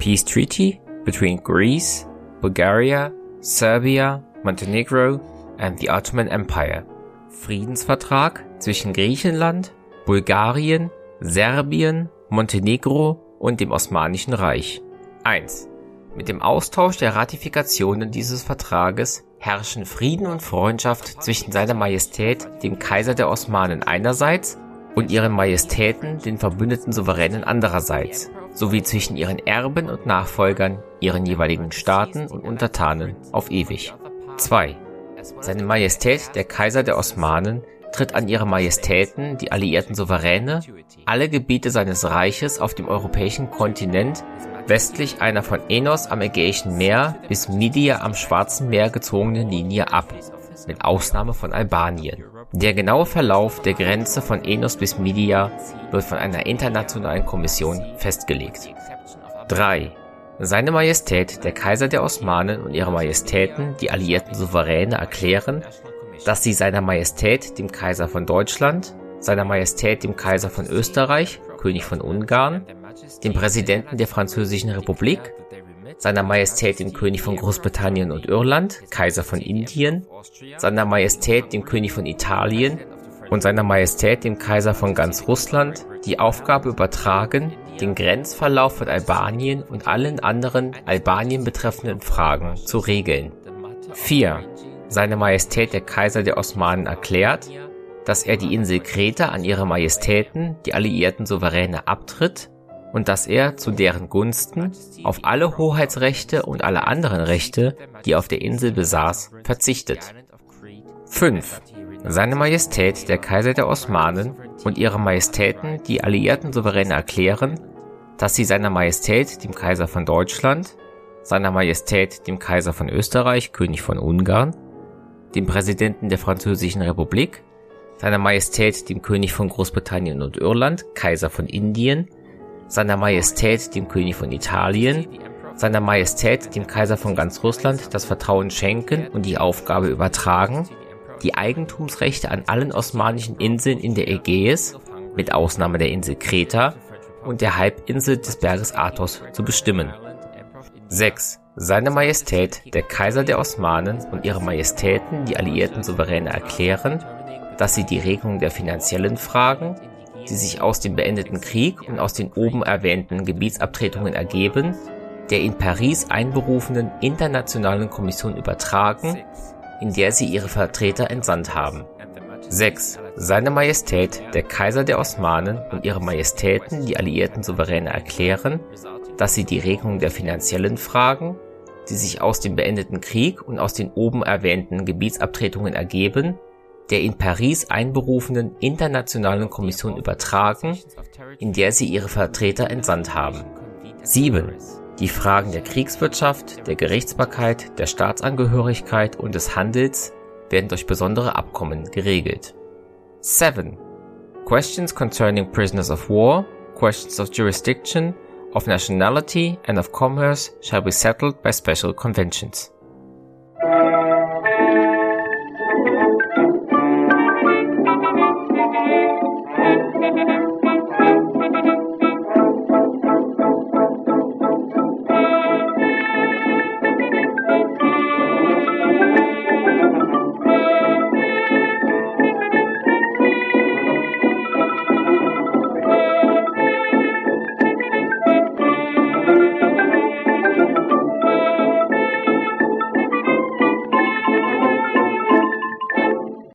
Peace Treaty between Greece, Bulgaria, Serbia, Montenegro and the Ottoman Empire. Friedensvertrag zwischen Griechenland, Bulgarien, Serbien, Montenegro und dem Osmanischen Reich. 1. Mit dem Austausch der Ratifikationen dieses Vertrages herrschen Frieden und Freundschaft zwischen seiner Majestät, dem Kaiser der Osmanen einerseits und ihren Majestäten, den verbündeten Souveränen andererseits, sowie zwischen ihren Erben und Nachfolgern, ihren jeweiligen Staaten und Untertanen auf ewig. 2. Seine Majestät, der Kaiser der Osmanen, tritt an ihre Majestäten, die alliierten Souveräne, alle Gebiete seines Reiches auf dem europäischen Kontinent westlich einer von Enos am Ägäischen Meer bis Midia am Schwarzen Meer gezogenen Linie ab, mit Ausnahme von Albanien. Der genaue Verlauf der Grenze von Enos bis Midia wird von einer internationalen Kommission festgelegt. 3. Seine Majestät, der Kaiser der Osmanen und ihre Majestäten, die alliierten Souveräne, erklären, dass sie seiner Majestät, dem Kaiser von Deutschland, seiner Majestät, dem Kaiser von Österreich, König von Ungarn, dem Präsidenten der Französischen Republik, seiner Majestät dem König von Großbritannien und Irland, Kaiser von Indien, seiner Majestät dem König von Italien und seiner Majestät dem Kaiser von ganz Russland die Aufgabe übertragen, den Grenzverlauf von Albanien und allen anderen Albanien betreffenden Fragen zu regeln. 4. Seine Majestät der Kaiser der Osmanen erklärt, dass er die Insel Kreta an ihre Majestäten, die alliierten Souveräne, abtritt und dass er zu deren Gunsten auf alle Hoheitsrechte und alle anderen Rechte, die auf der Insel besaß, verzichtet. 5. Seine Majestät, der Kaiser der Osmanen und ihre Majestäten, die alliierten Souveräne erklären, dass sie seiner Majestät, dem Kaiser von Deutschland, seiner Majestät, dem Kaiser von Österreich, König von Ungarn, dem Präsidenten der Französischen Republik, seiner Majestät, dem König von Großbritannien und Irland, Kaiser von Indien, seiner Majestät, dem König von Italien, seiner Majestät, dem Kaiser von ganz Russland, das Vertrauen schenken und die Aufgabe übertragen, die Eigentumsrechte an allen osmanischen Inseln in der Ägäis, mit Ausnahme der Insel Kreta, und der Halbinsel des Berges Athos zu bestimmen. 6. Seine Majestät, der Kaiser der Osmanen und ihre Majestäten, die alliierten Souveräne erklären, dass sie die Regelung der finanziellen Fragen, die sich aus dem beendeten Krieg und aus den oben erwähnten Gebietsabtretungen ergeben, der in Paris einberufenen internationalen Kommission übertragen, in der sie ihre Vertreter entsandt haben. 6. Seine Majestät, der Kaiser der Osmanen und ihre Majestäten, die alliierten Souveräne erklären, dass sie die Regelung der finanziellen Fragen, die sich aus dem beendeten Krieg und aus den oben erwähnten Gebietsabtretungen ergeben, der in Paris einberufenen internationalen Kommission übertragen, in der sie ihre Vertreter entsandt haben. 7. Die Fragen der Kriegswirtschaft, der Gerichtsbarkeit, der Staatsangehörigkeit und des Handels werden durch besondere Abkommen geregelt. 7. Questions concerning prisoners of war, questions of jurisdiction, of nationality and of commerce shall be settled by special conventions.